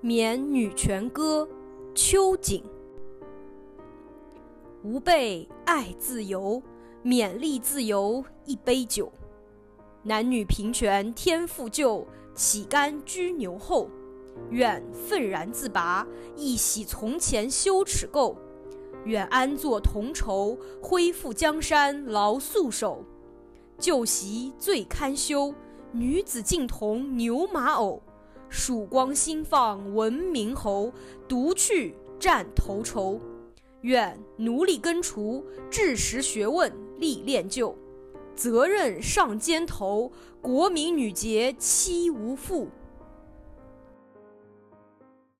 免女权歌，秋瑾。吾辈爱自由，勉励自由一杯酒。男女平权天赋就，岂甘居牛后？愿愤然自拔，一洗从前羞耻垢。愿安坐同仇，恢复江山劳素手。旧习最堪羞，女子竟同牛马偶。曙光新放闻鸣侯，独去战头筹。愿奴隶根除，治时学问历练就。责任上肩头，国民女杰妻无负。